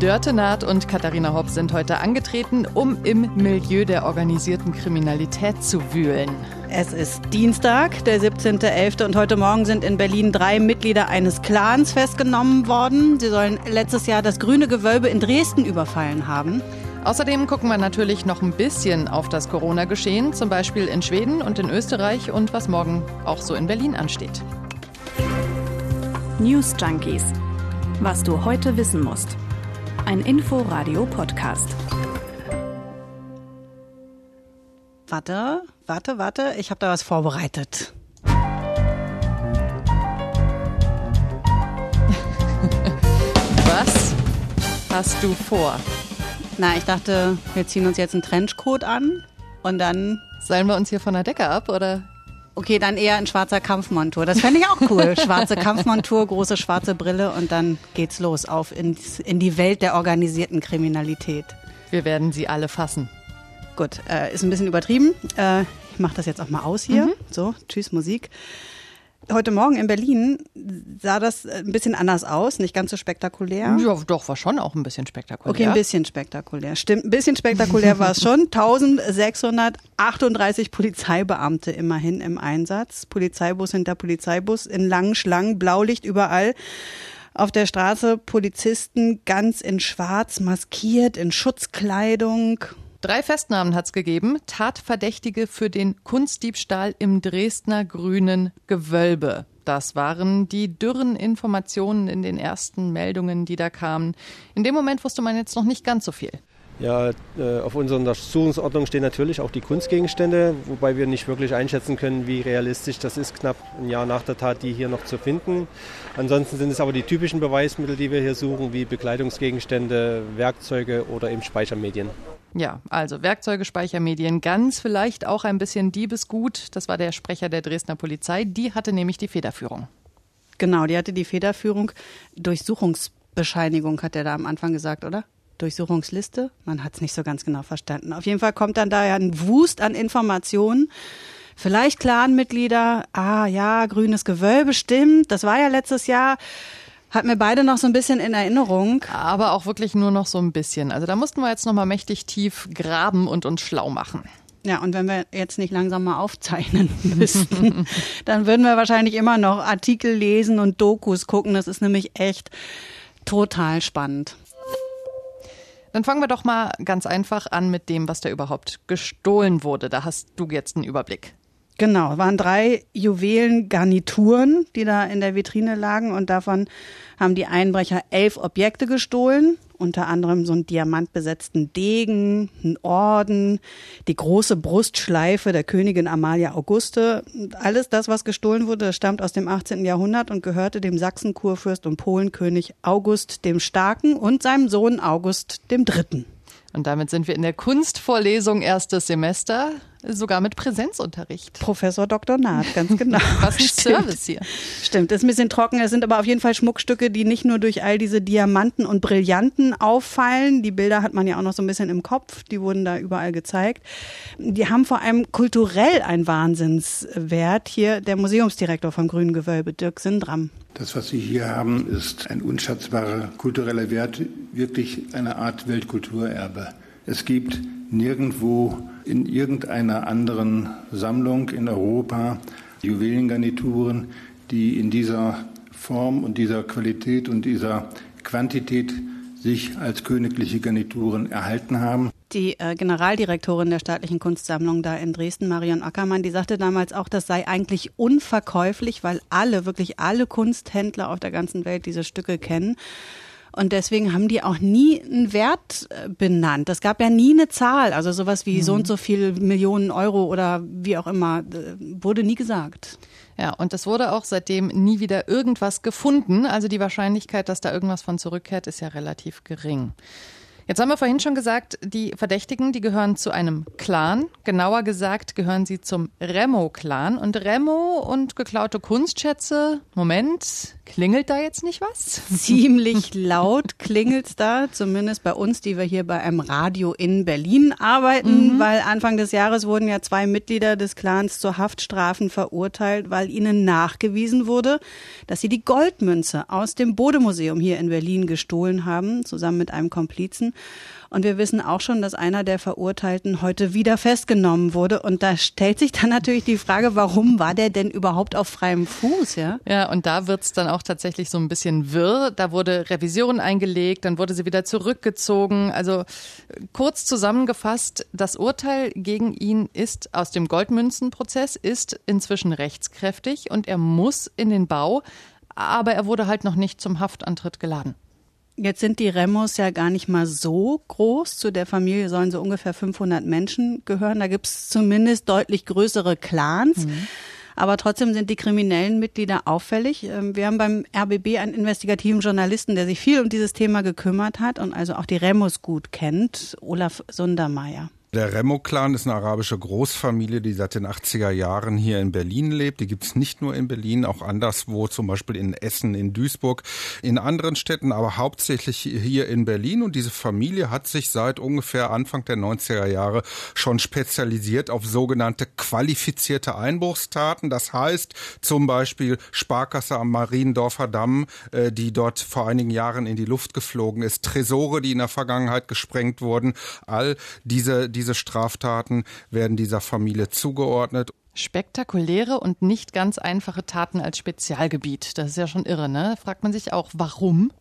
Dörte Naht und Katharina Hopp sind heute angetreten, um im Milieu der organisierten Kriminalität zu wühlen. Es ist Dienstag, der 17.11. und heute Morgen sind in Berlin drei Mitglieder eines Clans festgenommen worden. Sie sollen letztes Jahr das Grüne Gewölbe in Dresden überfallen haben. Außerdem gucken wir natürlich noch ein bisschen auf das Corona-Geschehen, zum Beispiel in Schweden und in Österreich und was morgen auch so in Berlin ansteht. News Junkies. Was du heute wissen musst. Ein Info-Radio-Podcast. Warte, warte, warte, ich habe da was vorbereitet. Was hast du vor? Na, ich dachte, wir ziehen uns jetzt einen Trenchcoat an und dann. Seilen wir uns hier von der Decke ab oder? Okay, dann eher ein schwarzer Kampfmontur. Das fände ich auch cool. Schwarze Kampfmontur, große schwarze Brille und dann geht's los auf in, in die Welt der organisierten Kriminalität. Wir werden sie alle fassen. Gut, äh, ist ein bisschen übertrieben. Äh, ich mache das jetzt auch mal aus hier. Mhm. So, tschüss Musik. Heute Morgen in Berlin sah das ein bisschen anders aus, nicht ganz so spektakulär. Ja, doch, war schon auch ein bisschen spektakulär. Okay, ein bisschen spektakulär. Stimmt, ein bisschen spektakulär war es schon. 1638 Polizeibeamte immerhin im Einsatz. Polizeibus hinter Polizeibus in langen Schlangen, Blaulicht überall. Auf der Straße Polizisten ganz in schwarz, maskiert, in Schutzkleidung. Drei Festnahmen hat es gegeben. Tatverdächtige für den Kunstdiebstahl im Dresdner Grünen Gewölbe. Das waren die dürren Informationen in den ersten Meldungen, die da kamen. In dem Moment wusste man jetzt noch nicht ganz so viel. Ja, äh, auf unserer Untersuchungsordnung stehen natürlich auch die Kunstgegenstände, wobei wir nicht wirklich einschätzen können, wie realistisch das ist, knapp ein Jahr nach der Tat, die hier noch zu finden. Ansonsten sind es aber die typischen Beweismittel, die wir hier suchen, wie Bekleidungsgegenstände, Werkzeuge oder eben Speichermedien. Ja, also Werkzeuge, Speichermedien, ganz vielleicht auch ein bisschen Diebesgut. Das war der Sprecher der Dresdner Polizei. Die hatte nämlich die Federführung. Genau, die hatte die Federführung. Durchsuchungsbescheinigung hat er da am Anfang gesagt, oder? Durchsuchungsliste? Man hat es nicht so ganz genau verstanden. Auf jeden Fall kommt dann da ja ein Wust an Informationen. Vielleicht Clanmitglieder, ah ja, grünes Gewölbe, stimmt. Das war ja letztes Jahr. Hat mir beide noch so ein bisschen in Erinnerung. Aber auch wirklich nur noch so ein bisschen. Also da mussten wir jetzt noch mal mächtig tief graben und uns schlau machen. Ja, und wenn wir jetzt nicht langsam mal aufzeichnen müssten, dann würden wir wahrscheinlich immer noch Artikel lesen und Dokus gucken. Das ist nämlich echt total spannend. Dann fangen wir doch mal ganz einfach an mit dem, was da überhaupt gestohlen wurde. Da hast du jetzt einen Überblick. Genau, waren drei Juwelengarnituren, die da in der Vitrine lagen und davon haben die Einbrecher elf Objekte gestohlen, unter anderem so einen diamantbesetzten Degen, einen Orden, die große Brustschleife der Königin Amalia Auguste. Alles das, was gestohlen wurde, stammt aus dem 18. Jahrhundert und gehörte dem Sachsenkurfürst und Polenkönig August dem Starken und seinem Sohn August dem Dritten. Und damit sind wir in der Kunstvorlesung erstes Semester, sogar mit Präsenzunterricht. Professor Dr. Naht, ganz genau. Was ein Stimmt. Service hier. Stimmt, ist ein bisschen trocken. Es sind aber auf jeden Fall Schmuckstücke, die nicht nur durch all diese Diamanten und Brillanten auffallen. Die Bilder hat man ja auch noch so ein bisschen im Kopf. Die wurden da überall gezeigt. Die haben vor allem kulturell einen Wahnsinnswert. Hier der Museumsdirektor vom Grünen Gewölbe, Dirk Sindram. Das, was Sie hier haben, ist ein unschätzbarer kultureller Wert, wirklich eine Art Weltkulturerbe. Es gibt nirgendwo in irgendeiner anderen Sammlung in Europa Juwelengarnituren, die in dieser Form und dieser Qualität und dieser Quantität sich als königliche Garnituren erhalten haben. Die äh, Generaldirektorin der staatlichen Kunstsammlung da in Dresden, Marion Ackermann, die sagte damals auch, das sei eigentlich unverkäuflich, weil alle, wirklich alle Kunsthändler auf der ganzen Welt diese Stücke kennen. Und deswegen haben die auch nie einen Wert äh, benannt. Es gab ja nie eine Zahl, also sowas wie mhm. so und so viel Millionen Euro oder wie auch immer, äh, wurde nie gesagt. Ja, und es wurde auch seitdem nie wieder irgendwas gefunden. Also die Wahrscheinlichkeit, dass da irgendwas von zurückkehrt, ist ja relativ gering. Jetzt haben wir vorhin schon gesagt, die Verdächtigen, die gehören zu einem Clan. Genauer gesagt gehören sie zum Remo-Clan. Und Remo und geklaute Kunstschätze, Moment, klingelt da jetzt nicht was? Ziemlich laut klingelt's da, zumindest bei uns, die wir hier bei einem Radio in Berlin arbeiten, mhm. weil Anfang des Jahres wurden ja zwei Mitglieder des Clans zu Haftstrafen verurteilt, weil ihnen nachgewiesen wurde, dass sie die Goldmünze aus dem Bodemuseum hier in Berlin gestohlen haben, zusammen mit einem Komplizen. Und wir wissen auch schon, dass einer der Verurteilten heute wieder festgenommen wurde. Und da stellt sich dann natürlich die Frage, warum war der denn überhaupt auf freiem Fuß? Ja, ja und da wird's dann auch tatsächlich so ein bisschen wirr. Da wurde Revision eingelegt, dann wurde sie wieder zurückgezogen. Also kurz zusammengefasst, das Urteil gegen ihn ist aus dem Goldmünzenprozess, ist inzwischen rechtskräftig und er muss in den Bau, aber er wurde halt noch nicht zum Haftantritt geladen. Jetzt sind die Remos ja gar nicht mal so groß. Zu der Familie sollen so ungefähr 500 Menschen gehören. Da gibt es zumindest deutlich größere Clans. Mhm. Aber trotzdem sind die kriminellen Mitglieder auffällig. Ähm, wir haben beim RBB einen investigativen Journalisten, der sich viel um dieses Thema gekümmert hat und also auch die Remos gut kennt, Olaf Sundermeier. Der Remo-Clan ist eine arabische Großfamilie, die seit den 80er Jahren hier in Berlin lebt. Die gibt es nicht nur in Berlin, auch anderswo, zum Beispiel in Essen, in Duisburg, in anderen Städten, aber hauptsächlich hier in Berlin. Und diese Familie hat sich seit ungefähr Anfang der 90er Jahre schon spezialisiert auf sogenannte qualifizierte Einbruchstaten. Das heißt zum Beispiel Sparkasse am Mariendorfer Damm, äh, die dort vor einigen Jahren in die Luft geflogen ist, Tresore, die in der Vergangenheit gesprengt wurden. All diese diese Straftaten werden dieser Familie zugeordnet. Spektakuläre und nicht ganz einfache Taten als Spezialgebiet. Das ist ja schon irre, ne? Fragt man sich auch, warum?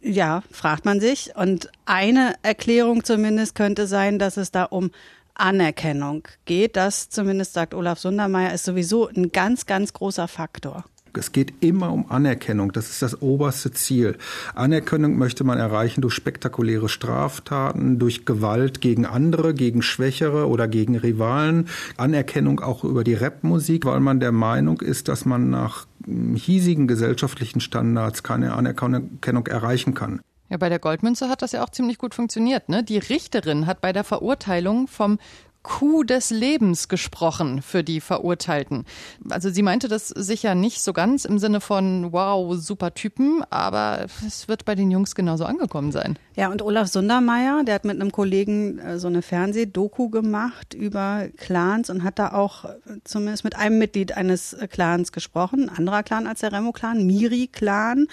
Ja, fragt man sich. Und eine Erklärung zumindest könnte sein, dass es da um Anerkennung geht. Das zumindest sagt Olaf Sundermeier, ist sowieso ein ganz, ganz großer Faktor. Es geht immer um Anerkennung. Das ist das oberste Ziel. Anerkennung möchte man erreichen durch spektakuläre Straftaten, durch Gewalt gegen andere, gegen Schwächere oder gegen Rivalen. Anerkennung auch über die Rapmusik, weil man der Meinung ist, dass man nach hiesigen gesellschaftlichen Standards keine Anerkennung erreichen kann. Ja, bei der Goldmünze hat das ja auch ziemlich gut funktioniert. Ne? Die Richterin hat bei der Verurteilung vom Coup des Lebens gesprochen für die Verurteilten. Also sie meinte das sicher nicht so ganz im Sinne von wow, super Typen, aber es wird bei den Jungs genauso angekommen sein. Ja, und Olaf Sundermeier, der hat mit einem Kollegen äh, so eine Fernsehdoku gemacht über Clans und hat da auch äh, zumindest mit einem Mitglied eines äh, Clans gesprochen, ein anderer Clan als der Remo-Clan, Miri-Clan.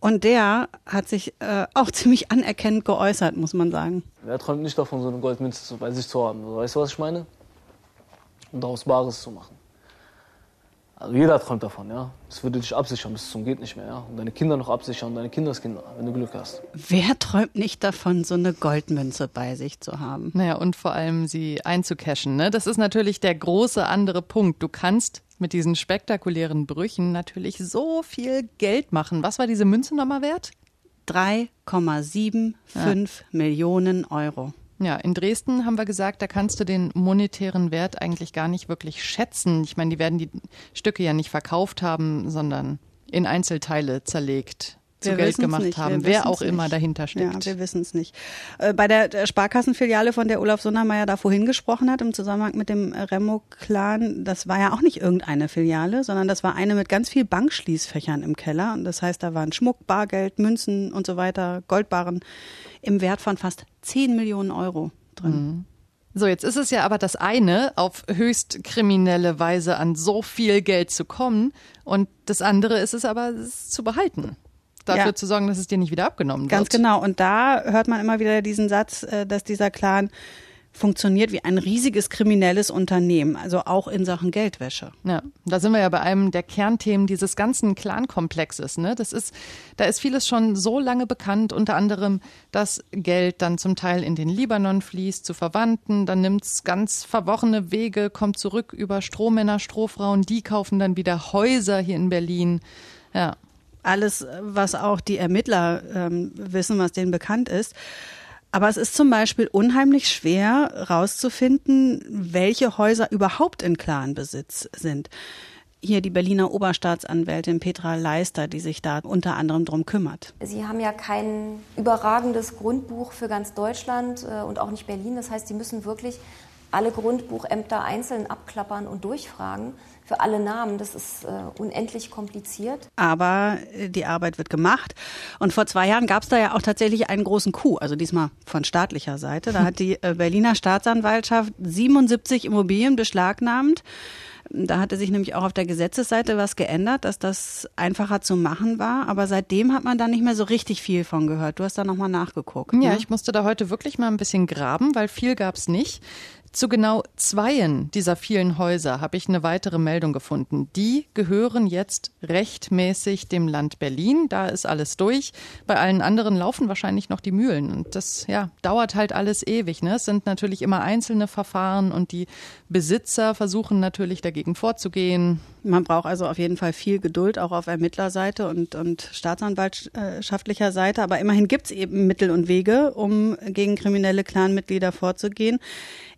Und der hat sich äh, auch ziemlich anerkennend geäußert, muss man sagen. Wer träumt nicht davon, so eine Goldmünze bei sich zu haben? Weißt du, was ich meine? Und daraus Bares zu machen. Also jeder träumt davon, ja. Das würde dich absichern bis zum geht nicht mehr, ja. Und deine Kinder noch absichern, deine Kindeskinder, wenn du Glück hast. Wer träumt nicht davon, so eine Goldmünze bei sich zu haben? Naja, und vor allem sie einzucashen, ne? Das ist natürlich der große andere Punkt. Du kannst mit diesen spektakulären Brüchen natürlich so viel Geld machen. Was war diese Münze nochmal wert? 3,75 ja. Millionen Euro. Ja, in Dresden haben wir gesagt, da kannst du den monetären Wert eigentlich gar nicht wirklich schätzen. Ich meine, die werden die Stücke ja nicht verkauft haben, sondern in Einzelteile zerlegt zu wir Geld gemacht nicht. haben, wer auch immer nicht. dahinter steckt. Ja, wir wissen es nicht. Äh, bei der Sparkassenfiliale, von der Olaf Sondermeier da vorhin gesprochen hat, im Zusammenhang mit dem Remo-Clan, das war ja auch nicht irgendeine Filiale, sondern das war eine mit ganz viel Bankschließfächern im Keller. Und das heißt, da waren Schmuck, Bargeld, Münzen und so weiter, Goldbarren im Wert von fast 10 Millionen Euro drin. Mhm. So, jetzt ist es ja aber das eine, auf höchst kriminelle Weise an so viel Geld zu kommen. Und das andere ist es aber, es zu behalten dafür ja. zu sorgen, dass es dir nicht wieder abgenommen wird. Ganz genau. Und da hört man immer wieder diesen Satz, äh, dass dieser Clan funktioniert wie ein riesiges kriminelles Unternehmen, also auch in Sachen Geldwäsche. Ja, da sind wir ja bei einem der Kernthemen dieses ganzen Clan-Komplexes. Ne? Das ist, da ist vieles schon so lange bekannt, unter anderem, dass Geld dann zum Teil in den Libanon fließt, zu Verwandten, dann nimmt es ganz verworrene Wege, kommt zurück über Strohmänner, Strohfrauen, die kaufen dann wieder Häuser hier in Berlin. Ja alles, was auch die Ermittler ähm, wissen, was denen bekannt ist. Aber es ist zum Beispiel unheimlich schwer herauszufinden, welche Häuser überhaupt in Clanbesitz sind. hier die Berliner Oberstaatsanwältin Petra Leister, die sich da unter anderem drum kümmert. Sie haben ja kein überragendes Grundbuch für ganz Deutschland äh, und auch nicht Berlin. Das heißt, Sie müssen wirklich alle Grundbuchämter einzeln abklappern und durchfragen für alle Namen. Das ist äh, unendlich kompliziert. Aber äh, die Arbeit wird gemacht. Und vor zwei Jahren gab es da ja auch tatsächlich einen großen Coup, also diesmal von staatlicher Seite. Da hat die äh, Berliner Staatsanwaltschaft 77 Immobilien beschlagnahmt. Da hatte sich nämlich auch auf der Gesetzesseite was geändert, dass das einfacher zu machen war. Aber seitdem hat man da nicht mehr so richtig viel von gehört. Du hast da nochmal nachgeguckt. Ja, ne? ich musste da heute wirklich mal ein bisschen graben, weil viel gab es nicht. Zu genau zweien dieser vielen Häuser habe ich eine weitere Meldung gefunden. Die gehören jetzt rechtmäßig dem Land Berlin. Da ist alles durch. Bei allen anderen laufen wahrscheinlich noch die Mühlen. Und das ja, dauert halt alles ewig. Ne? Es sind natürlich immer einzelne Verfahren und die Besitzer versuchen natürlich dagegen vorzugehen. Man braucht also auf jeden Fall viel Geduld, auch auf Ermittlerseite und, und staatsanwaltschaftlicher Seite. Aber immerhin gibt es eben Mittel und Wege, um gegen kriminelle Clanmitglieder vorzugehen.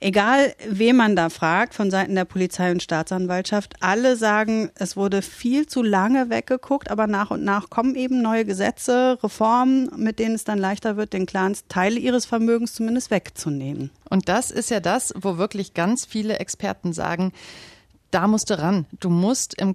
Egal, wen man da fragt, von Seiten der Polizei und Staatsanwaltschaft, alle sagen, es wurde viel zu lange weggeguckt, aber nach und nach kommen eben neue Gesetze, Reformen, mit denen es dann leichter wird, den Clans Teile ihres Vermögens zumindest wegzunehmen. Und das ist ja das, wo wirklich ganz viele Experten sagen, da musst du ran. Du musst im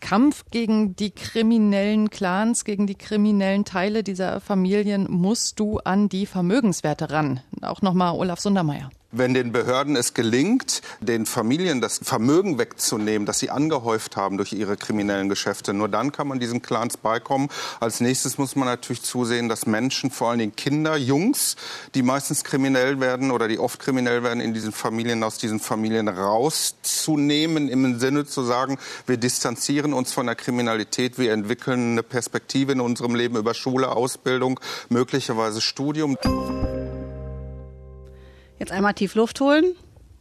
Kampf gegen die kriminellen Clans, gegen die kriminellen Teile dieser Familien musst du an die Vermögenswerte ran. Auch nochmal Olaf Sundermeier. Wenn den Behörden es gelingt, den Familien das Vermögen wegzunehmen, das sie angehäuft haben durch ihre kriminellen Geschäfte, nur dann kann man diesen Clans beikommen. Als nächstes muss man natürlich zusehen, dass Menschen, vor allen Dingen Kinder, Jungs, die meistens kriminell werden oder die oft kriminell werden, in diesen Familien, aus diesen Familien rauszunehmen, im Sinne zu sagen, wir distanzieren uns von der Kriminalität, wir entwickeln eine Perspektive in unserem Leben über Schule, Ausbildung, möglicherweise Studium. Jetzt einmal tief Luft holen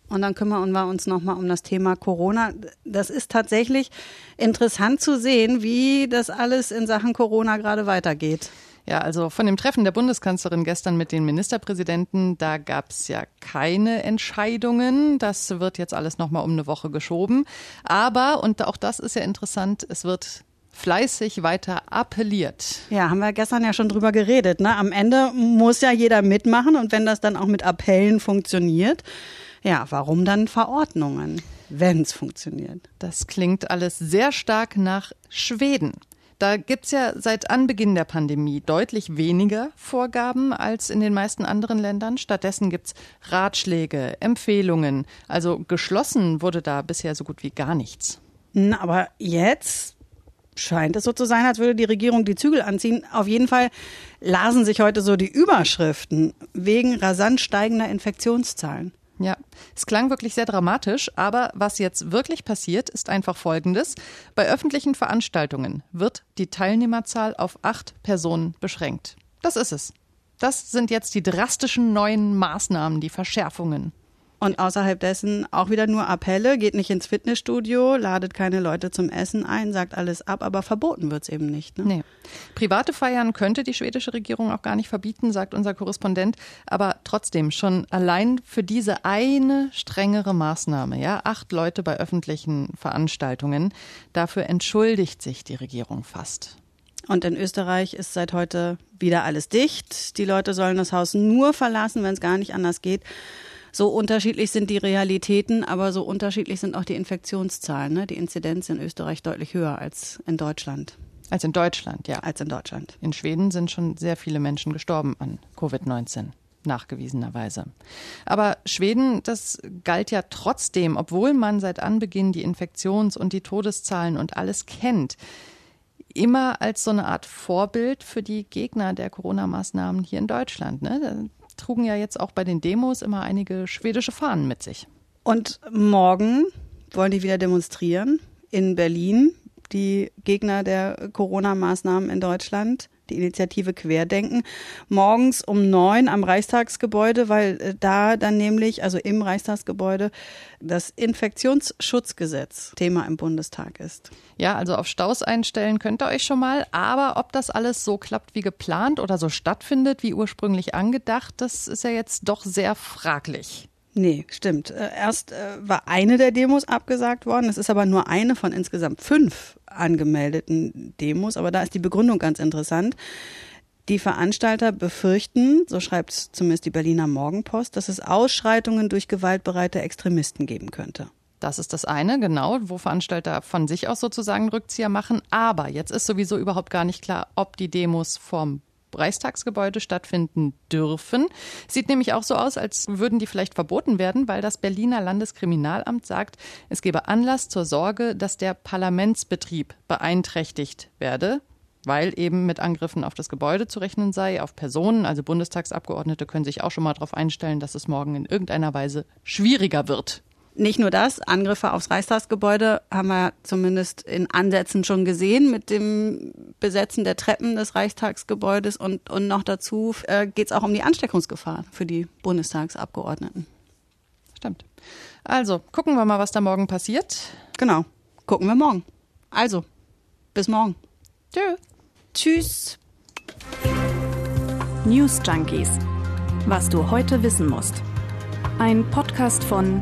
und dann kümmern wir uns nochmal um das Thema Corona. Das ist tatsächlich interessant zu sehen, wie das alles in Sachen Corona gerade weitergeht. Ja, also von dem Treffen der Bundeskanzlerin gestern mit den Ministerpräsidenten, da gab es ja keine Entscheidungen. Das wird jetzt alles nochmal um eine Woche geschoben. Aber, und auch das ist ja interessant, es wird fleißig weiter appelliert. Ja, haben wir gestern ja schon drüber geredet. Ne? Am Ende muss ja jeder mitmachen und wenn das dann auch mit Appellen funktioniert, ja, warum dann Verordnungen, wenn es funktioniert? Das klingt alles sehr stark nach Schweden. Da gibt's ja seit Anbeginn der Pandemie deutlich weniger Vorgaben als in den meisten anderen Ländern. Stattdessen gibt's Ratschläge, Empfehlungen. Also geschlossen wurde da bisher so gut wie gar nichts. Na, aber jetzt scheint es so zu sein, als würde die Regierung die Zügel anziehen. Auf jeden Fall lasen sich heute so die Überschriften wegen rasant steigender Infektionszahlen. Ja, es klang wirklich sehr dramatisch, aber was jetzt wirklich passiert, ist einfach Folgendes. Bei öffentlichen Veranstaltungen wird die Teilnehmerzahl auf acht Personen beschränkt. Das ist es. Das sind jetzt die drastischen neuen Maßnahmen, die Verschärfungen. Und außerhalb dessen auch wieder nur Appelle, geht nicht ins Fitnessstudio, ladet keine Leute zum Essen ein, sagt alles ab, aber verboten wird's eben nicht. Ne? Nee. Private Feiern könnte die schwedische Regierung auch gar nicht verbieten, sagt unser Korrespondent. Aber trotzdem, schon allein für diese eine strengere Maßnahme, ja, acht Leute bei öffentlichen Veranstaltungen, dafür entschuldigt sich die Regierung fast. Und in Österreich ist seit heute wieder alles dicht. Die Leute sollen das Haus nur verlassen, wenn es gar nicht anders geht. So unterschiedlich sind die Realitäten, aber so unterschiedlich sind auch die Infektionszahlen. Ne? Die Inzidenz in Österreich deutlich höher als in Deutschland. Als in Deutschland, ja. Als in Deutschland. In Schweden sind schon sehr viele Menschen gestorben an Covid-19 nachgewiesenerweise. Aber Schweden, das galt ja trotzdem, obwohl man seit Anbeginn die Infektions- und die Todeszahlen und alles kennt, immer als so eine Art Vorbild für die Gegner der Corona-Maßnahmen hier in Deutschland. Ne? Trugen ja jetzt auch bei den Demos immer einige schwedische Fahnen mit sich. Und morgen wollen die wieder demonstrieren in Berlin, die Gegner der Corona-Maßnahmen in Deutschland die Initiative Querdenken, morgens um neun am Reichstagsgebäude, weil äh, da dann nämlich, also im Reichstagsgebäude, das Infektionsschutzgesetz Thema im Bundestag ist. Ja, also auf Staus einstellen könnt ihr euch schon mal, aber ob das alles so klappt wie geplant oder so stattfindet wie ursprünglich angedacht, das ist ja jetzt doch sehr fraglich. Nee, stimmt. Äh, erst äh, war eine der Demos abgesagt worden. Es ist aber nur eine von insgesamt fünf angemeldeten Demos. Aber da ist die Begründung ganz interessant. Die Veranstalter befürchten, so schreibt zumindest die Berliner Morgenpost, dass es Ausschreitungen durch gewaltbereite Extremisten geben könnte. Das ist das eine, genau, wo Veranstalter von sich aus sozusagen Rückzieher machen. Aber jetzt ist sowieso überhaupt gar nicht klar, ob die Demos vom Reichstagsgebäude stattfinden dürfen. Sieht nämlich auch so aus, als würden die vielleicht verboten werden, weil das Berliner Landeskriminalamt sagt, es gebe Anlass zur Sorge, dass der Parlamentsbetrieb beeinträchtigt werde weil eben mit Angriffen auf das Gebäude zu rechnen sei, auf Personen. Also Bundestagsabgeordnete können sich auch schon mal darauf einstellen, dass es morgen in irgendeiner Weise schwieriger wird. Nicht nur das, Angriffe aufs Reichstagsgebäude haben wir zumindest in Ansätzen schon gesehen mit dem Besetzen der Treppen des Reichstagsgebäudes und, und noch dazu äh, geht es auch um die Ansteckungsgefahr für die Bundestagsabgeordneten. Stimmt. Also, gucken wir mal, was da morgen passiert. Genau, gucken wir morgen. Also, bis morgen. Tschö. Tschüss. News Junkies. Was du heute wissen musst. Ein Podcast von